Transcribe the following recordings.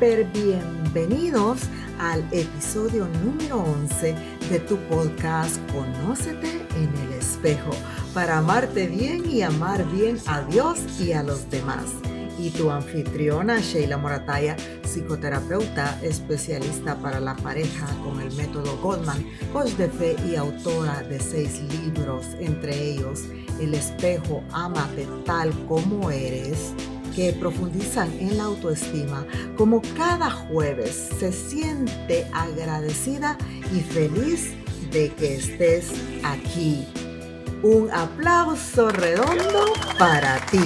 Bienvenidos al episodio número 11 de tu podcast Conócete en el espejo para amarte bien y amar bien a Dios y a los demás. Y tu anfitriona Sheila Morataya, psicoterapeuta especialista para la pareja con el método Goldman, coach de fe y autora de seis libros, entre ellos El espejo, Amate tal como eres que profundizan en la autoestima, como cada jueves se siente agradecida y feliz de que estés aquí. Un aplauso redondo para ti.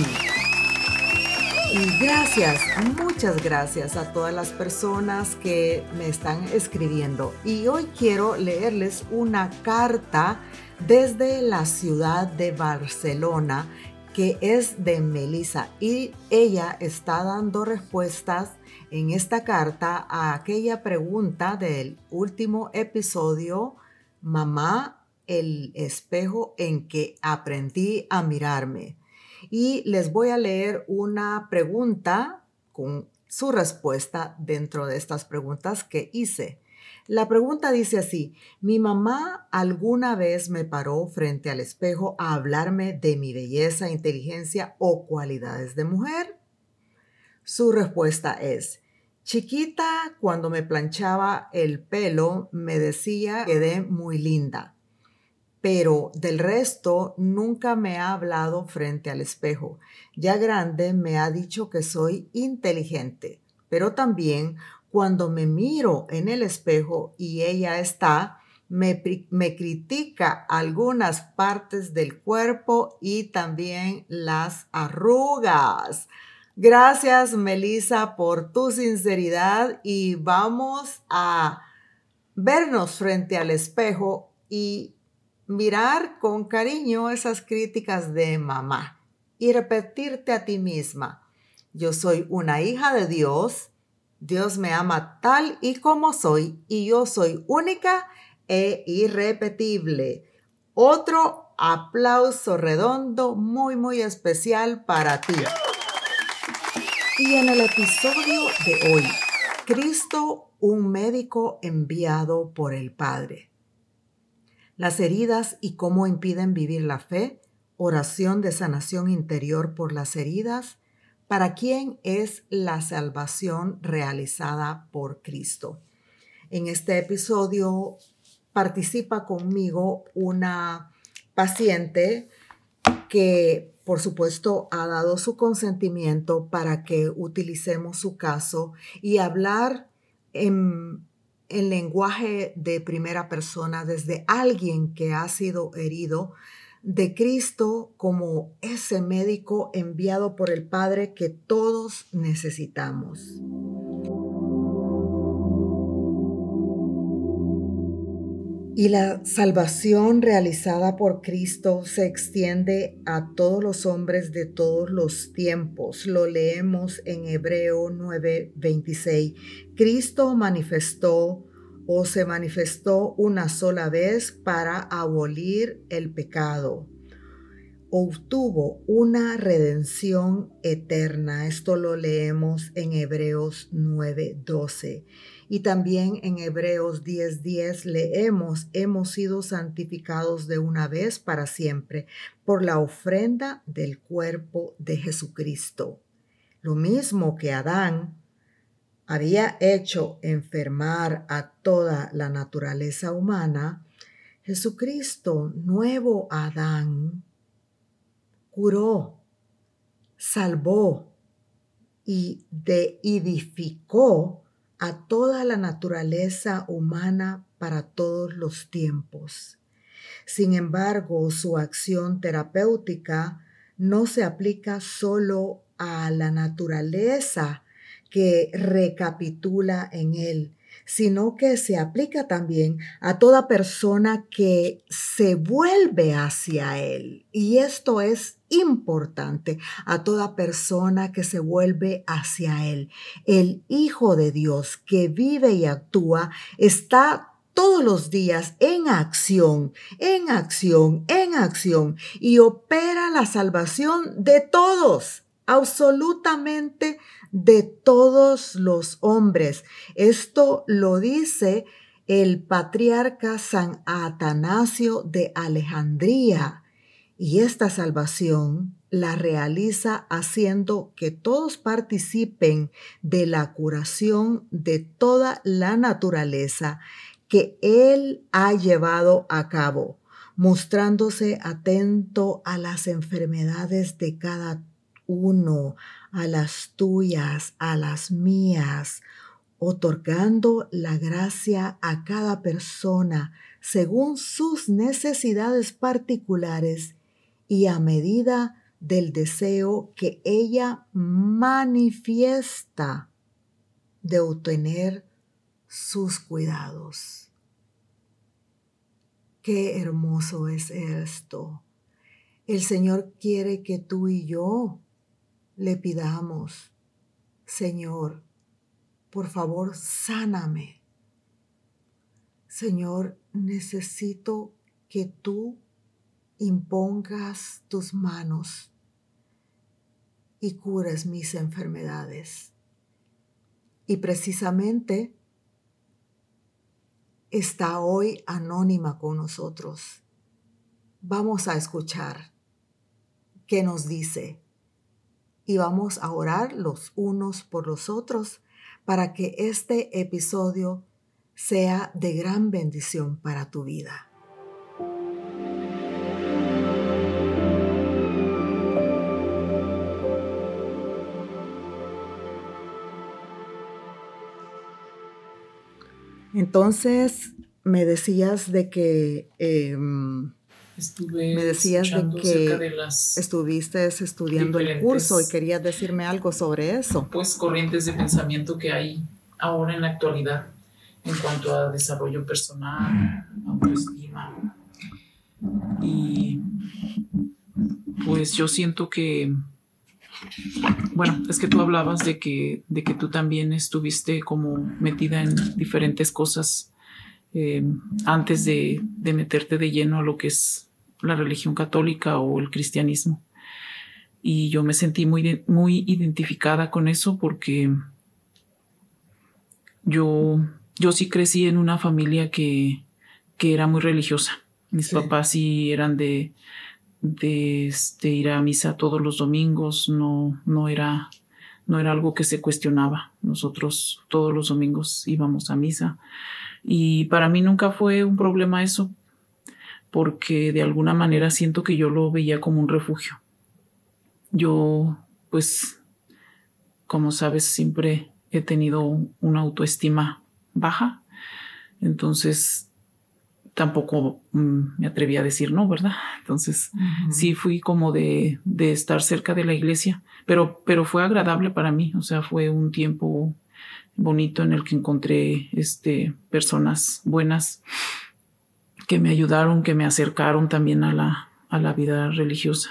Y gracias, muchas gracias a todas las personas que me están escribiendo. Y hoy quiero leerles una carta desde la ciudad de Barcelona que es de Melissa y ella está dando respuestas en esta carta a aquella pregunta del último episodio, mamá, el espejo en que aprendí a mirarme. Y les voy a leer una pregunta con su respuesta dentro de estas preguntas que hice. La pregunta dice así, ¿mi mamá alguna vez me paró frente al espejo a hablarme de mi belleza, inteligencia o cualidades de mujer? Su respuesta es, chiquita, cuando me planchaba el pelo, me decía que quedé muy linda, pero del resto nunca me ha hablado frente al espejo. Ya grande me ha dicho que soy inteligente, pero también cuando me miro en el espejo y ella está, me, critica algunas partes del cuerpo y también las arrugas. Gracias, Melissa, por tu sinceridad y vamos a vernos frente al espejo y mirar con cariño esas críticas de mamá y repetirte a ti misma, yo soy una hija de Dios Dios me ama tal y como soy y yo soy única e irrepetible. Otro aplauso redondo muy muy especial para ti. Y en el episodio de hoy, Cristo, un médico enviado por el Padre. Las heridas y cómo impiden vivir la fe, oración de sanación interior por las heridas, ¿Para quién es la salvación realizada por Cristo? En este episodio participa conmigo una paciente que por supuesto ha dado su consentimiento para que utilicemos su caso y hablar en, en lenguaje de primera persona desde alguien que ha sido herido de Cristo como ese médico enviado por el Padre que todos necesitamos. Y la salvación realizada por Cristo se extiende a todos los hombres de todos los tiempos. Lo leemos en Hebreo 9:26. Cristo manifestó o se manifestó una sola vez para abolir el pecado. Obtuvo una redención eterna. Esto lo leemos en Hebreos 9:12. Y también en Hebreos 10:10 leemos, hemos sido santificados de una vez para siempre por la ofrenda del cuerpo de Jesucristo. Lo mismo que Adán había hecho enfermar a toda la naturaleza humana, Jesucristo, nuevo Adán, curó, salvó y edificó a toda la naturaleza humana para todos los tiempos. Sin embargo, su acción terapéutica no se aplica solo a la naturaleza que recapitula en él, sino que se aplica también a toda persona que se vuelve hacia Él. Y esto es importante, a toda persona que se vuelve hacia Él. El Hijo de Dios que vive y actúa está todos los días en acción, en acción, en acción y opera la salvación de todos absolutamente de todos los hombres. Esto lo dice el patriarca San Atanasio de Alejandría. Y esta salvación la realiza haciendo que todos participen de la curación de toda la naturaleza que Él ha llevado a cabo, mostrándose atento a las enfermedades de cada uno, a las tuyas, a las mías, otorgando la gracia a cada persona según sus necesidades particulares y a medida del deseo que ella manifiesta de obtener sus cuidados. Qué hermoso es esto. El Señor quiere que tú y yo le pidamos, Señor, por favor, sáname. Señor, necesito que tú impongas tus manos y cures mis enfermedades. Y precisamente está hoy anónima con nosotros. Vamos a escuchar qué nos dice y vamos a orar los unos por los otros para que este episodio sea de gran bendición para tu vida. Entonces, me decías de que em, Estuve me decías de que estuviste estudiando el curso y querías decirme algo sobre eso. Pues corrientes de pensamiento que hay ahora en la actualidad en cuanto a desarrollo personal, autoestima. Y pues yo siento que, bueno, es que tú hablabas de que, de que tú también estuviste como metida en diferentes cosas eh, antes de, de, meterte de lleno a lo que es la religión católica o el cristianismo. Y yo me sentí muy, muy identificada con eso porque yo, yo sí crecí en una familia que, que era muy religiosa. Mis papás sí eran de, de, este, ir a misa todos los domingos, no, no, era, no era algo que se cuestionaba. Nosotros todos los domingos íbamos a misa. Y para mí nunca fue un problema eso, porque de alguna manera siento que yo lo veía como un refugio. Yo, pues, como sabes, siempre he tenido una autoestima baja, entonces tampoco mm, me atreví a decir no, ¿verdad? Entonces sí fui como de, de, estar cerca de la iglesia, pero, pero fue agradable para mí, o sea, fue un tiempo bonito en el que encontré este, personas buenas que me ayudaron, que me acercaron también a la, a la vida religiosa.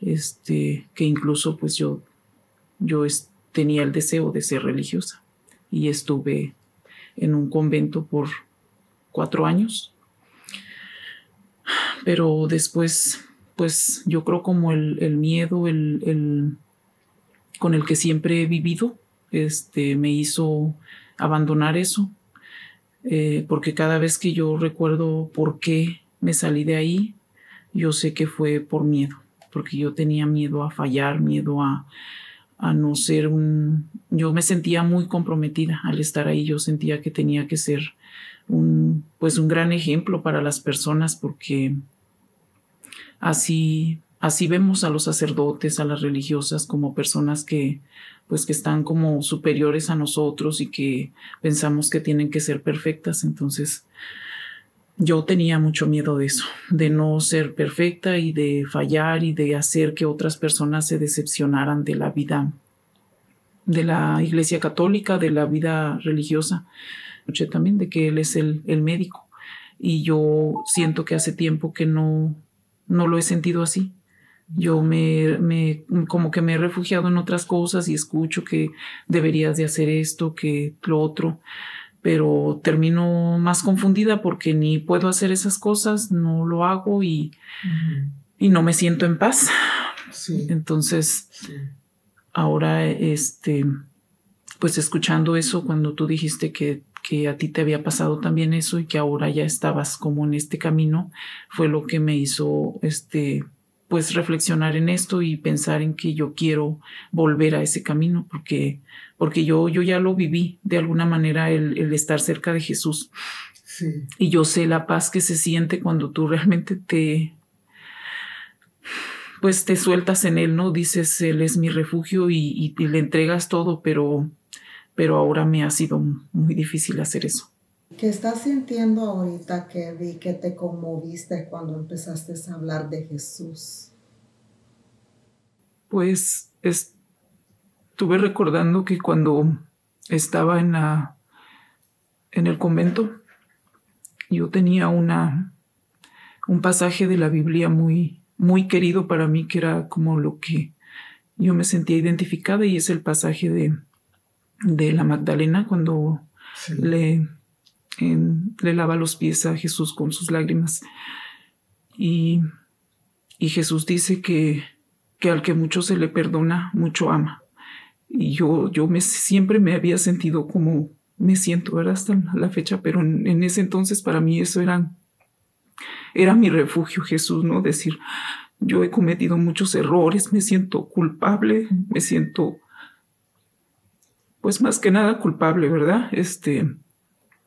Este, que incluso pues yo, yo tenía el deseo de ser religiosa y estuve en un convento por cuatro años. Pero después, pues yo creo como el, el miedo, el, el, con el que siempre he vivido, este, me hizo abandonar eso, eh, porque cada vez que yo recuerdo por qué me salí de ahí, yo sé que fue por miedo, porque yo tenía miedo a fallar, miedo a, a no ser un... Yo me sentía muy comprometida al estar ahí, yo sentía que tenía que ser un, pues un gran ejemplo para las personas porque así Así vemos a los sacerdotes, a las religiosas como personas que pues que están como superiores a nosotros y que pensamos que tienen que ser perfectas. Entonces, yo tenía mucho miedo de eso, de no ser perfecta y de fallar y de hacer que otras personas se decepcionaran de la vida de la Iglesia Católica, de la vida religiosa. También de que él es el, el médico y yo siento que hace tiempo que no, no lo he sentido así yo me, me, como que me he refugiado en otras cosas y escucho que deberías de hacer esto, que lo otro, pero termino más confundida porque ni puedo hacer esas cosas, no lo hago y, y no me siento en paz. Entonces, ahora, este, pues escuchando eso, cuando tú dijiste que, que a ti te había pasado también eso y que ahora ya estabas como en este camino, fue lo que me hizo, este, pues reflexionar en esto y pensar en que yo quiero volver a ese camino porque, porque yo, yo ya lo viví de alguna manera el, el estar cerca de Jesús. Sí. Y yo sé la paz que se siente cuando tú realmente te, pues te sueltas en él, ¿no? Dices, él es mi refugio y, y, le entregas todo, pero, pero ahora me ha sido muy difícil hacer eso. ¿Qué estás sintiendo ahorita que vi que te conmoviste cuando empezaste a hablar de Jesús? Pues estuve recordando que cuando estaba en la en el convento yo tenía una un pasaje de la Biblia muy muy querido para mí que era como lo que yo me sentía identificada y es el pasaje de de la Magdalena cuando le le lava los pies a Jesús con sus lágrimas. Y, y Jesús dice que, que, al que mucho se le perdona, mucho ama. Y yo, yo me, siempre me había sentido como me siento, ¿verdad? Hasta la fecha, pero en, ese entonces para mí eso era, era mi refugio, Jesús, ¿no? Decir, yo he cometido muchos errores, me siento culpable, me siento, pues más que nada culpable, ¿verdad? Este,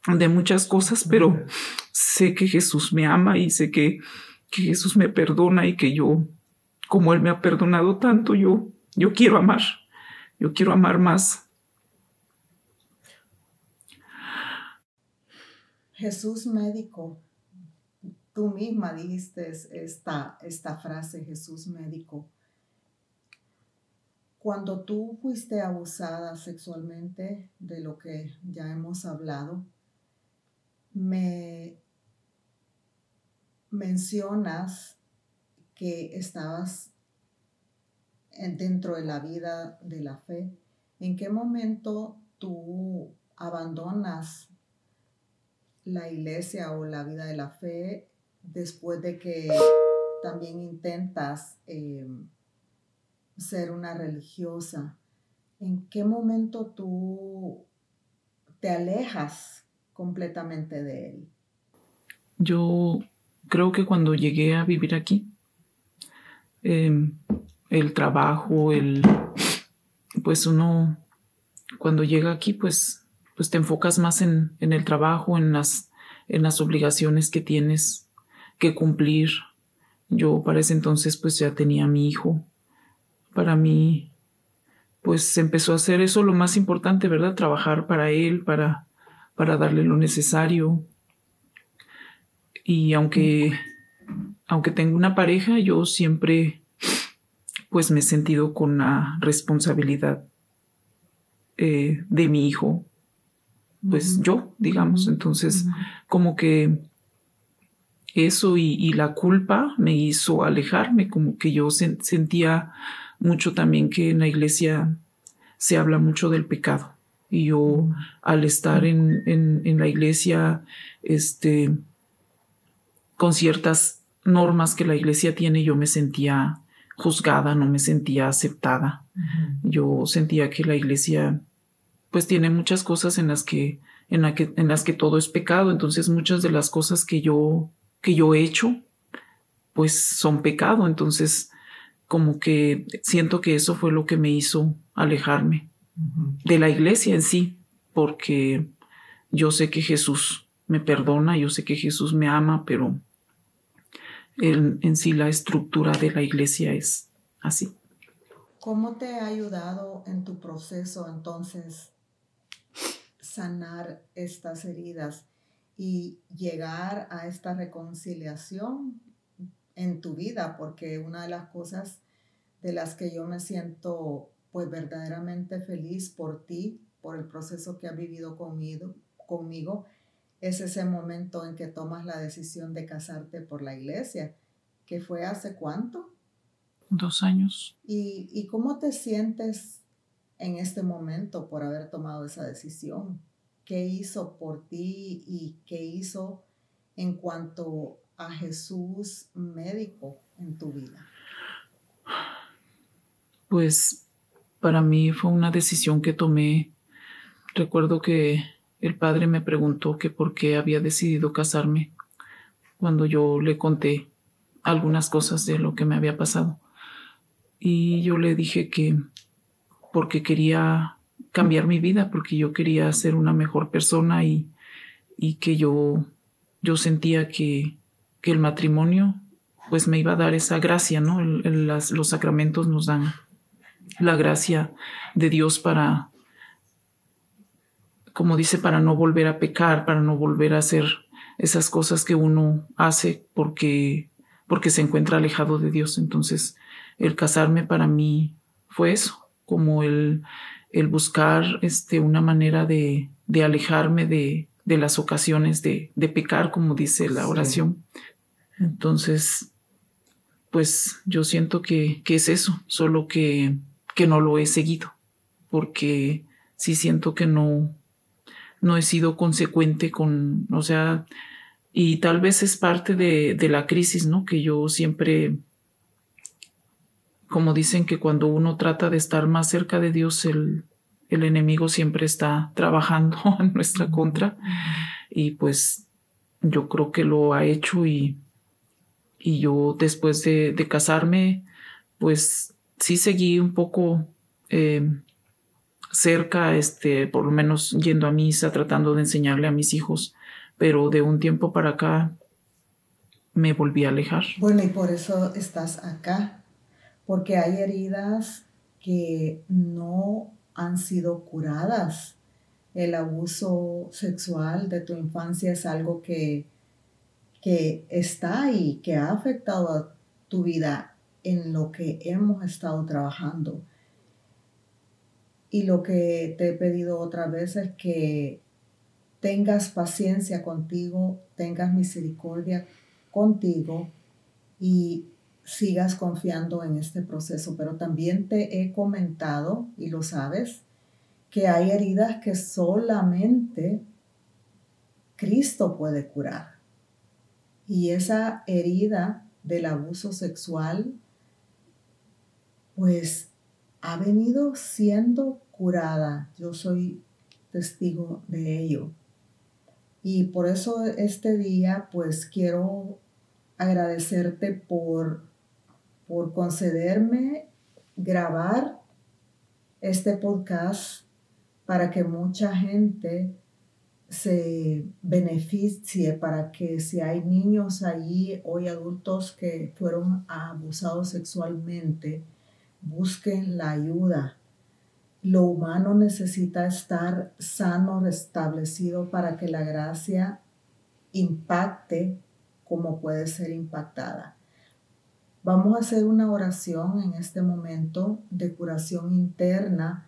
de muchas cosas, pero sé que Jesús me ama y sé que, que Jesús me perdona y que yo, como Él me ha perdonado tanto, yo, yo quiero amar, yo quiero amar más. Jesús médico, tú misma dijiste esta, esta frase, Jesús médico. Cuando tú fuiste abusada sexualmente, de lo que ya hemos hablado, me mencionas que estabas dentro de la vida de la fe. ¿En qué momento tú abandonas la iglesia o la vida de la fe después de que también intentas em, ser una religiosa? ¿En qué momento tú te alejas completamente de él? Yo creo que cuando llegué a vivir aquí, em, el trabajo, el, pues uno, cuando llega aquí, pues, pues te enfocas más en, en el trabajo, en las, en las obligaciones que tienes que cumplir. Yo para ese entonces pues ya tenía a mi hijo. Para mí pues empezó a hacer eso lo más importante, ¿verdad? Trabajar para él, para para darle lo necesario. Y aunque, aunque tengo una pareja, yo siempre pues me he sentido con la responsabilidad eh, de mi hijo, pues yo, digamos. Entonces, como que eso y, la culpa me hizo alejarme, como que yo sentía mucho también que en la iglesia se habla mucho del pecado. Y yo al estar en, en, la iglesia, este, con ciertas normas que la iglesia tiene, yo me sentía juzgada, no me sentía aceptada. Yo sentía que la iglesia pues tiene muchas cosas en las que en, la que en las que todo es pecado, entonces muchas de las cosas que yo que yo he hecho pues son pecado, entonces como que siento que eso fue lo que me hizo alejarme de la iglesia en sí, porque yo sé que Jesús me perdona, yo sé que Jesús me ama, pero en, sí la estructura de la iglesia es así. ¿Cómo te ha ayudado en tu proceso entonces sanar estas heridas y llegar a esta reconciliación en tu vida? Porque una de las cosas de las que yo me siento pues verdaderamente feliz por ti, por el proceso que has vivido conmigo, conmigo, es ese momento en que tomas la decisión de casarte por la iglesia, que fue hace cuánto? Dos años. ¿Y, y cómo te sientes en este momento por haber tomado esa decisión? ¿Qué hizo por ti y qué hizo en cuanto a Jesús médico en tu vida? Pues para mí fue una decisión que tomé. Recuerdo que el padre me preguntó que por qué había decidido casarme cuando yo le conté algunas cosas de lo que me había pasado. Y yo le dije que porque quería cambiar mi vida, porque yo quería ser una mejor persona y, y que yo, yo sentía que, que, el matrimonio pues me iba a dar esa gracia, ¿no? los sacramentos nos dan la gracia de Dios para, como dice, para no volver a pecar, para no volver a hacer esas cosas que uno hace porque, porque se encuentra alejado de Dios. Entonces, el casarme para mí fue eso, como el, el buscar este, una manera de, de alejarme de, de, las ocasiones de, de, pecar, como dice la oración. Entonces, pues yo siento que, que es eso, solo que que no lo he seguido, porque sí siento que no, no he sido consecuente con, o sea, y tal vez es parte de, de la crisis, ¿no? Que yo siempre, como dicen que cuando uno trata de estar más cerca de Dios, el, el enemigo siempre está trabajando en nuestra contra y pues yo creo que lo ha hecho y, y yo después de, de casarme, pues sí seguí un poco eh, cerca, este, por lo menos yendo a misa, tratando de enseñarle a mis hijos, pero de un tiempo para acá me volví a alejar. Bueno, y por eso estás acá, porque hay heridas que no han sido curadas. El abuso sexual de tu infancia es algo que, que está ahí, que ha afectado a tu vida en lo que hemos estado trabajando. Y lo que te he pedido otra vez es que tengas paciencia contigo, tengas misericordia contigo y sigas confiando en este proceso. Pero también te he comentado, y lo sabes, que hay heridas que solamente Cristo puede curar. Y esa herida del abuso sexual pues ha venido siendo curada. Yo soy testigo de ello. Y por eso este día, pues quiero agradecerte por, por concederme grabar este podcast para que mucha gente se beneficie, para que si hay niños allí, hoy adultos que fueron abusados sexualmente, busquen la ayuda. Lo humano necesita estar sano, restablecido para que la gracia impacte como puede ser impactada. Vamos a hacer una oración en este momento de curación interna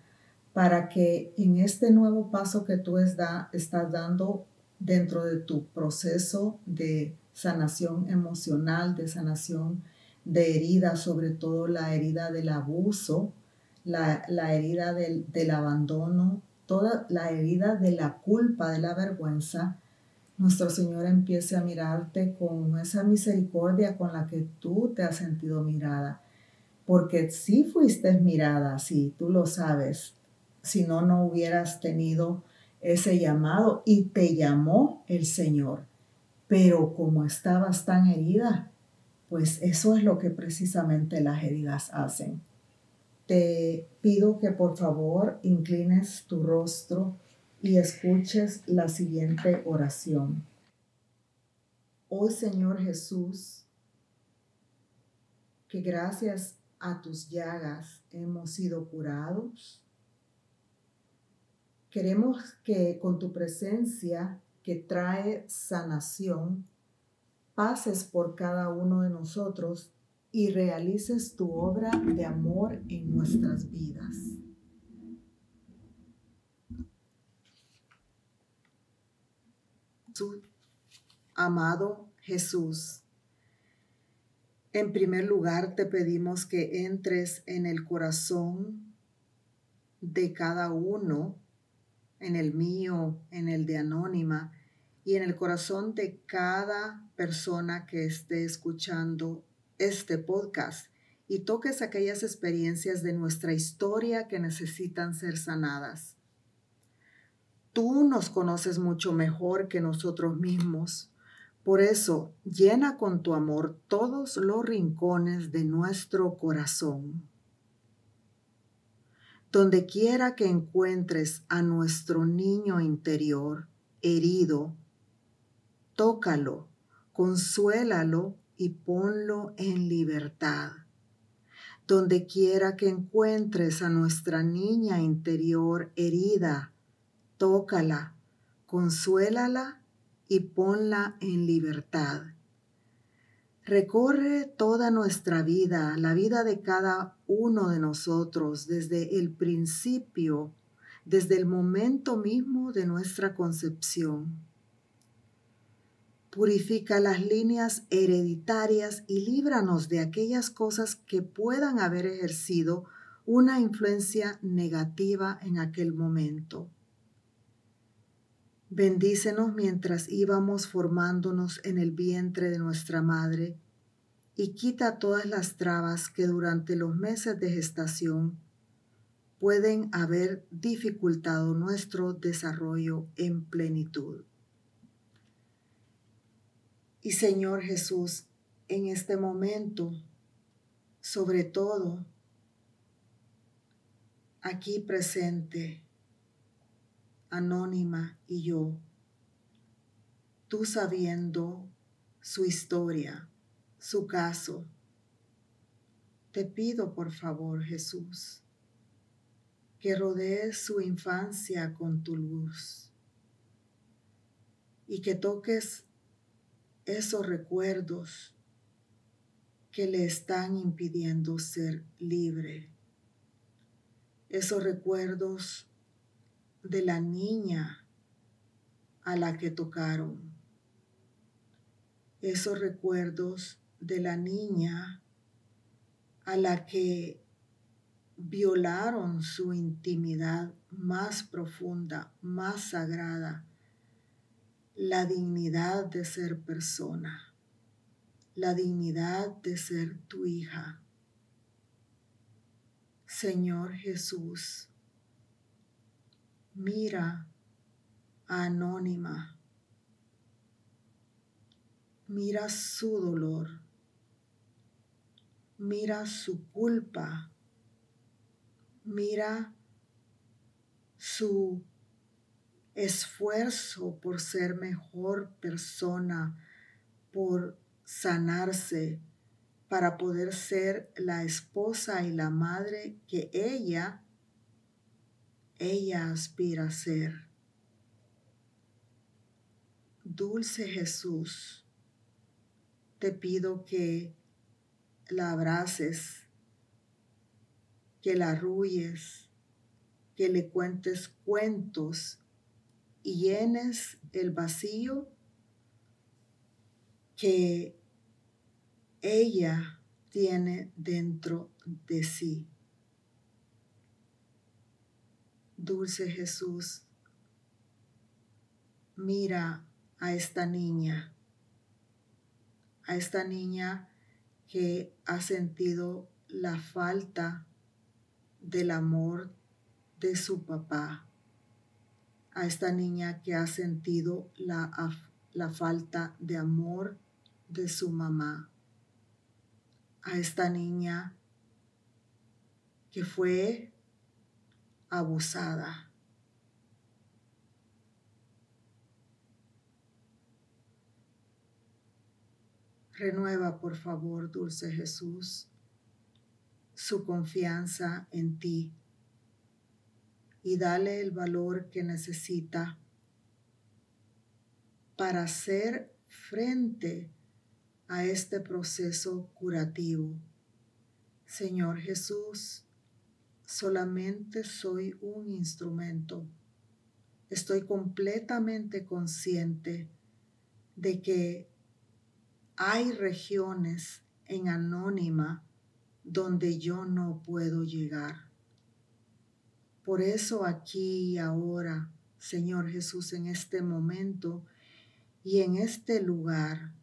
para que en este nuevo paso que tú estás dando dentro de tu proceso de sanación emocional, de sanación de heridas, sobre todo la herida del abuso, la, herida del, del, abandono, toda la herida de la culpa, de la vergüenza, nuestro Señor empiece a mirarte con esa misericordia con la que tú te has sentido mirada. Porque si fuiste mirada, sí, tú lo sabes, si no, no hubieras tenido ese llamado y te llamó el Señor. Pero como estabas tan herida, pues eso es lo que precisamente las heridas hacen. Te pido que por favor inclines tu rostro y escuches la siguiente oración. Oh Señor Jesús, que gracias a tus llagas hemos sido curados. Queremos que con tu presencia que trae sanación, pases por cada uno de nosotros y realices tu obra de amor en nuestras vidas. Amado Jesús, en primer lugar te pedimos que entres en el corazón de cada uno, en el mío, en el de Anónima, y en el corazón de cada persona que esté escuchando este podcast y toques aquellas experiencias de nuestra historia que necesitan ser sanadas. Tú nos conoces mucho mejor que nosotros mismos. Por eso, llena con tu amor todos los rincones de nuestro corazón. Donde quiera que encuentres a nuestro niño interior herido, tócalo, consuélalo y ponlo en libertad. Donde quiera que encuentres a nuestra niña interior herida, tócala, consuélala y ponla en libertad. Recorre toda nuestra vida, la vida de cada uno de nosotros desde el principio, desde el momento mismo de nuestra concepción Purifica las líneas hereditarias y líbranos de aquellas cosas que puedan haber ejercido una influencia negativa en aquel momento. Bendícenos mientras íbamos formándonos en el vientre de nuestra madre y quita todas las trabas que durante los meses de gestación pueden haber dificultado nuestro desarrollo en plenitud. Y Señor Jesús, en este momento, sobre todo, aquí presente, anónima y yo, tú sabiendo su historia, su caso, te pido por favor, Jesús, que rodees su infancia con tu luz y que toques esos recuerdos que le están impidiendo ser libre. Esos recuerdos de la niña a la que tocaron. Esos recuerdos de la niña a la que violaron su intimidad más profunda, más sagrada la dignidad de ser persona, la dignidad de ser tu hija. Señor Jesús, mira a Anónima, mira su dolor, mira su culpa, mira su esfuerzo por ser mejor persona, por sanarse, para poder ser la esposa y la madre que ella, ella aspira a ser. Dulce Jesús, te pido que la abraces, que la arrulles, que le cuentes cuentos y llenes el vacío que ella tiene dentro de sí. Dulce Jesús, mira a esta niña, a esta niña que ha sentido la falta del amor de su papá a esta niña que ha sentido la, la falta de amor de su mamá, a esta niña que fue abusada. Renueva, por favor, dulce Jesús, su confianza en ti y dale el valor que necesita para hacer frente a este proceso curativo. Señor Jesús, solamente soy un instrumento. Estoy completamente consciente de que hay regiones en anónima donde yo no puedo llegar. Por eso aquí y ahora, Señor Jesús, en este momento y en este lugar,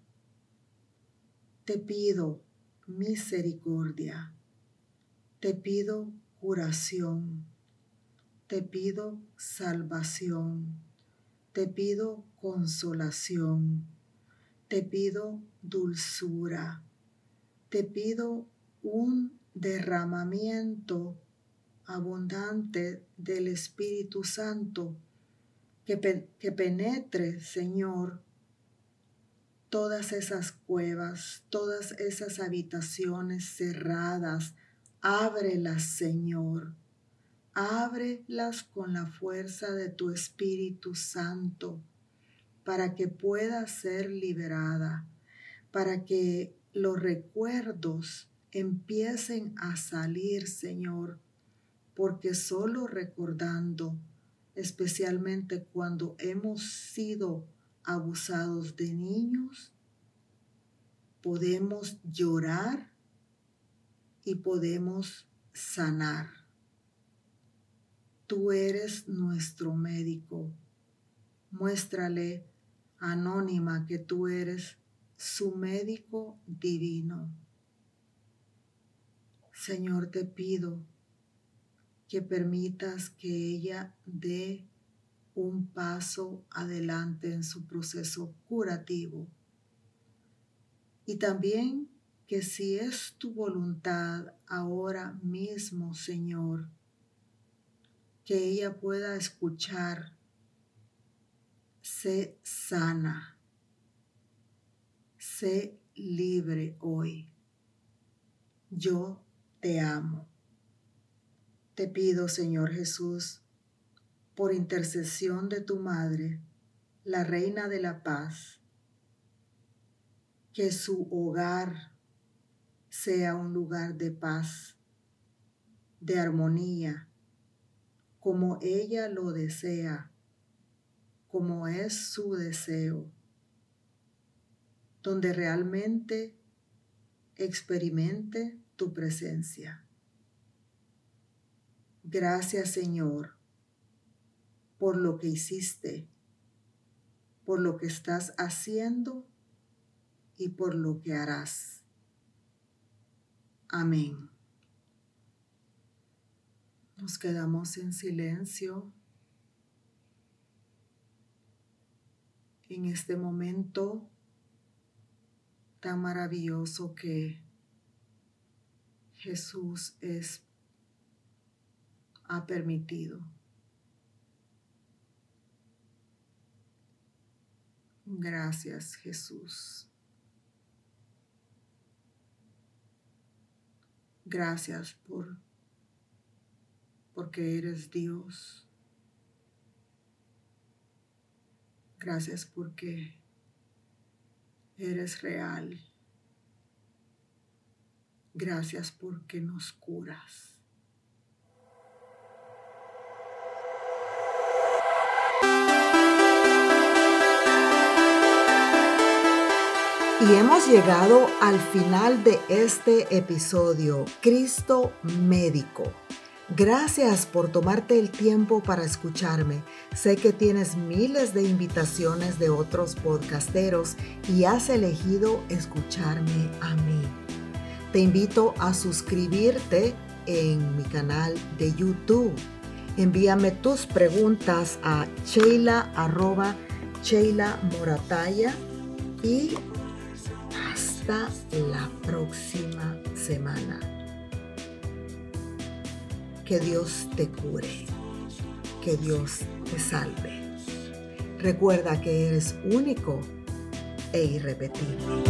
te pido misericordia. Te pido curación. Te pido salvación. Te pido consolación. Te pido dulzura. Te pido un derramamiento abundante del Espíritu Santo que, penetre, Señor, todas esas cuevas, todas esas habitaciones cerradas. Ábrelas, Señor. Ábrelas con la fuerza de tu Espíritu Santo para que pueda ser liberada, para que los recuerdos empiecen a salir, Señor, porque solo recordando, especialmente cuando hemos sido abusados de niños, podemos llorar y podemos sanar. Tú eres nuestro médico. Muéstrale, anónima, que tú eres su médico divino. Señor, te pido que permitas que ella dé un paso adelante en su proceso curativo. Y también que si es tu voluntad ahora mismo, Señor, que ella pueda escuchar, sé sana, sé libre hoy. Yo te amo. Te pido, Señor Jesús, por intercesión de tu Madre, la Reina de la Paz, que su hogar sea un lugar de paz, de armonía, como ella lo desea, como es su deseo, donde realmente experimente tu presencia. Gracias Señor por lo que hiciste, por lo que estás haciendo y por lo que harás. Amén. Nos quedamos en silencio en este momento tan maravilloso que Jesús es ha permitido. Gracias Jesús. Gracias por porque eres Dios. Gracias porque eres real. Gracias porque nos curas. Y hemos llegado al final de este episodio, Cristo Médico. Gracias por tomarte el tiempo para escucharme. Sé que tienes miles de invitaciones de otros podcasteros y has elegido escucharme a mí. Te invito a suscribirte en mi canal de YouTube. Envíame tus preguntas a sheila morataya y hasta la próxima semana. Que Dios te cure, que Dios te salve. Recuerda que eres único e irrepetible.